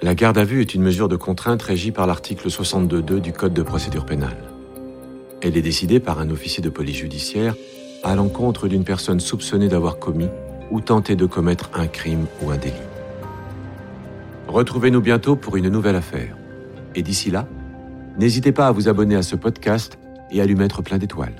La garde à vue est une mesure de contrainte régie par l'article 62.2 du Code de procédure pénale. Elle est décidée par un officier de police judiciaire à l'encontre d'une personne soupçonnée d'avoir commis ou tenté de commettre un crime ou un délit. Retrouvez-nous bientôt pour une nouvelle affaire. Et d'ici là, n'hésitez pas à vous abonner à ce podcast et à lui mettre plein d'étoiles.